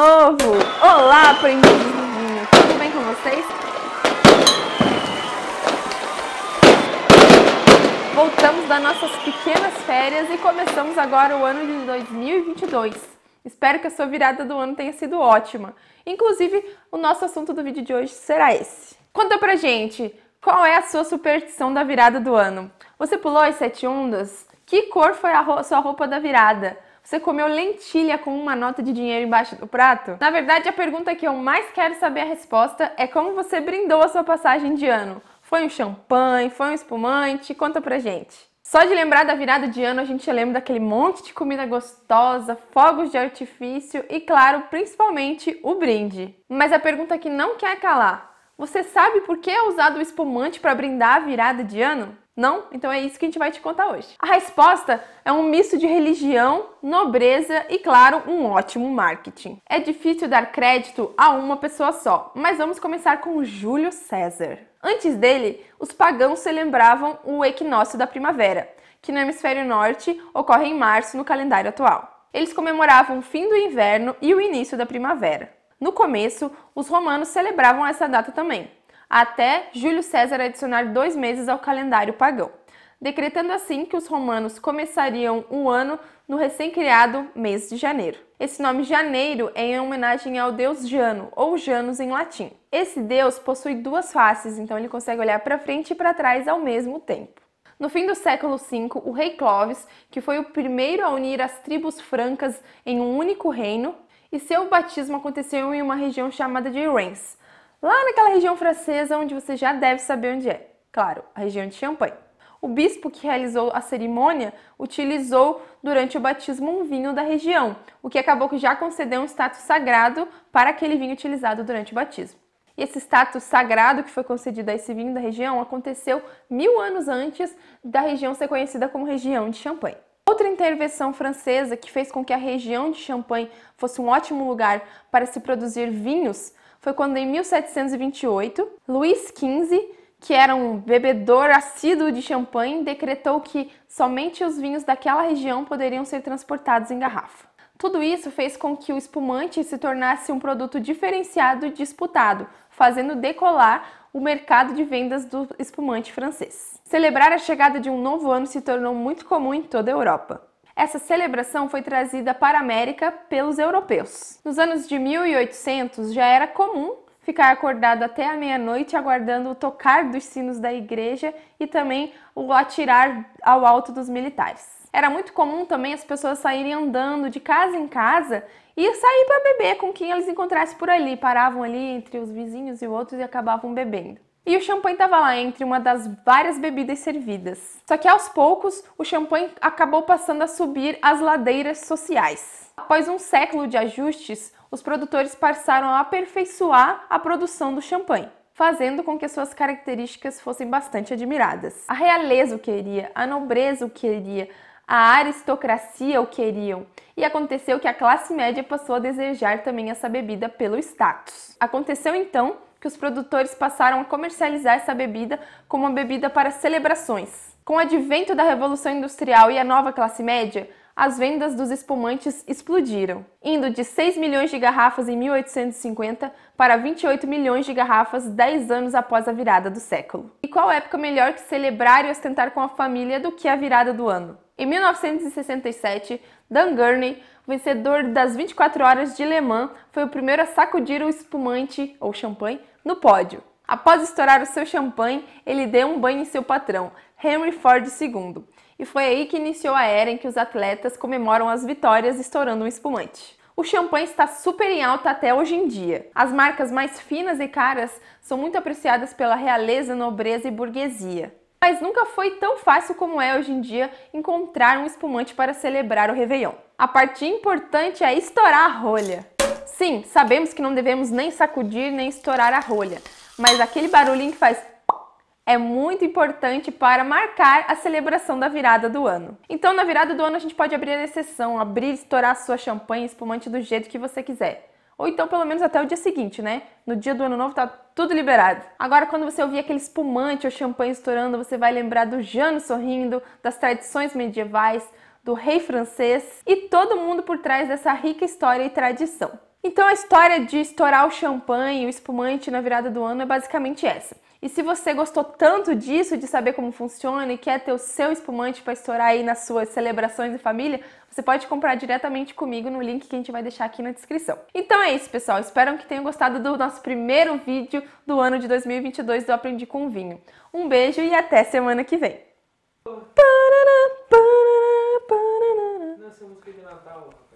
novo! Olá, vinho! Tudo bem com vocês? Voltamos das nossas pequenas férias e começamos agora o ano de 2022. Espero que a sua virada do ano tenha sido ótima. Inclusive, o nosso assunto do vídeo de hoje será esse. Conta pra gente, qual é a sua superstição da virada do ano? Você pulou as sete ondas? Que cor foi a sua roupa da virada? Você comeu lentilha com uma nota de dinheiro embaixo do prato? Na verdade, a pergunta que eu mais quero saber a resposta é como você brindou a sua passagem de ano. Foi um champanhe? Foi um espumante? Conta pra gente. Só de lembrar da virada de ano, a gente lembra daquele monte de comida gostosa, fogos de artifício e, claro, principalmente o brinde. Mas a pergunta que não quer calar: você sabe por que é usado o espumante para brindar a virada de ano? Não? Então é isso que a gente vai te contar hoje. A resposta é um misto de religião, nobreza e, claro, um ótimo marketing. É difícil dar crédito a uma pessoa só, mas vamos começar com Júlio César. Antes dele, os pagãos celebravam o equinócio da primavera, que no hemisfério norte ocorre em março no calendário atual. Eles comemoravam o fim do inverno e o início da primavera. No começo, os romanos celebravam essa data também, até Júlio César adicionar dois meses ao calendário pagão, decretando assim que os romanos começariam o ano no recém-criado mês de janeiro. Esse nome janeiro é em homenagem ao deus Jano, ou Janus em latim. Esse deus possui duas faces, então ele consegue olhar para frente e para trás ao mesmo tempo. No fim do século V, o rei Clovis, que foi o primeiro a unir as tribos francas em um único reino, e seu batismo aconteceu em uma região chamada de Reims, lá naquela região francesa onde você já deve saber onde é. Claro, a região de Champagne. O bispo que realizou a cerimônia utilizou durante o batismo um vinho da região, o que acabou que já concedeu um status sagrado para aquele vinho utilizado durante o batismo. E esse status sagrado que foi concedido a esse vinho da região aconteceu mil anos antes da região ser conhecida como região de Champagne. Outra intervenção francesa que fez com que a região de Champagne fosse um ótimo lugar para se produzir vinhos foi quando, em 1728, Luís XV, que era um bebedor assíduo de champanhe, decretou que somente os vinhos daquela região poderiam ser transportados em garrafa. Tudo isso fez com que o espumante se tornasse um produto diferenciado e disputado, fazendo decolar o mercado de vendas do espumante francês. Celebrar a chegada de um novo ano se tornou muito comum em toda a Europa. Essa celebração foi trazida para a América pelos europeus. Nos anos de 1800 já era comum ficar acordado até a meia-noite aguardando o tocar dos sinos da igreja e também o atirar ao alto dos militares. Era muito comum também as pessoas saírem andando de casa em casa e sair para beber com quem eles encontrassem por ali. Paravam ali entre os vizinhos e outros e acabavam bebendo. E o champanhe estava lá entre uma das várias bebidas servidas. Só que aos poucos, o champanhe acabou passando a subir as ladeiras sociais. Após um século de ajustes, os produtores passaram a aperfeiçoar a produção do champanhe, fazendo com que suas características fossem bastante admiradas. A realeza o queria, a nobreza o queria, a aristocracia o queriam, e aconteceu que a classe média passou a desejar também essa bebida pelo status. Aconteceu então que os produtores passaram a comercializar essa bebida como uma bebida para celebrações. Com o advento da Revolução Industrial e a nova classe média, as vendas dos espumantes explodiram, indo de 6 milhões de garrafas em 1850 para 28 milhões de garrafas 10 anos após a virada do século. E qual época melhor que celebrar e ostentar com a família do que a virada do ano? Em 1967, Dan Gurney, vencedor das 24 horas de Le Mans, foi o primeiro a sacudir o espumante ou champanhe no pódio. Após estourar o seu champanhe, ele deu um banho em seu patrão, Henry Ford II, e foi aí que iniciou a era em que os atletas comemoram as vitórias estourando um espumante. O champanhe está super em alta até hoje em dia. As marcas mais finas e caras são muito apreciadas pela realeza, nobreza e burguesia. Mas nunca foi tão fácil como é hoje em dia encontrar um espumante para celebrar o Réveillon. A parte importante é estourar a rolha. Sim, sabemos que não devemos nem sacudir nem estourar a rolha, mas aquele barulhinho que faz é muito importante para marcar a celebração da virada do ano. Então, na virada do ano, a gente pode abrir a exceção, abrir, estourar a sua champanhe, espumante do jeito que você quiser. Ou então, pelo menos até o dia seguinte, né? No dia do ano novo tá tudo liberado. Agora, quando você ouvir aquele espumante ou champanhe estourando, você vai lembrar do Jano sorrindo, das tradições medievais, do rei francês e todo mundo por trás dessa rica história e tradição. Então a história de estourar o champanhe, o espumante na virada do ano é basicamente essa. E se você gostou tanto disso, de saber como funciona e quer ter o seu espumante para estourar aí nas suas celebrações em família, você pode comprar diretamente comigo no link que a gente vai deixar aqui na descrição. Então é isso, pessoal. Espero que tenham gostado do nosso primeiro vídeo do ano de 2022 do Aprendi com Vinho. Um beijo e até semana que vem. Nessa música de Natal.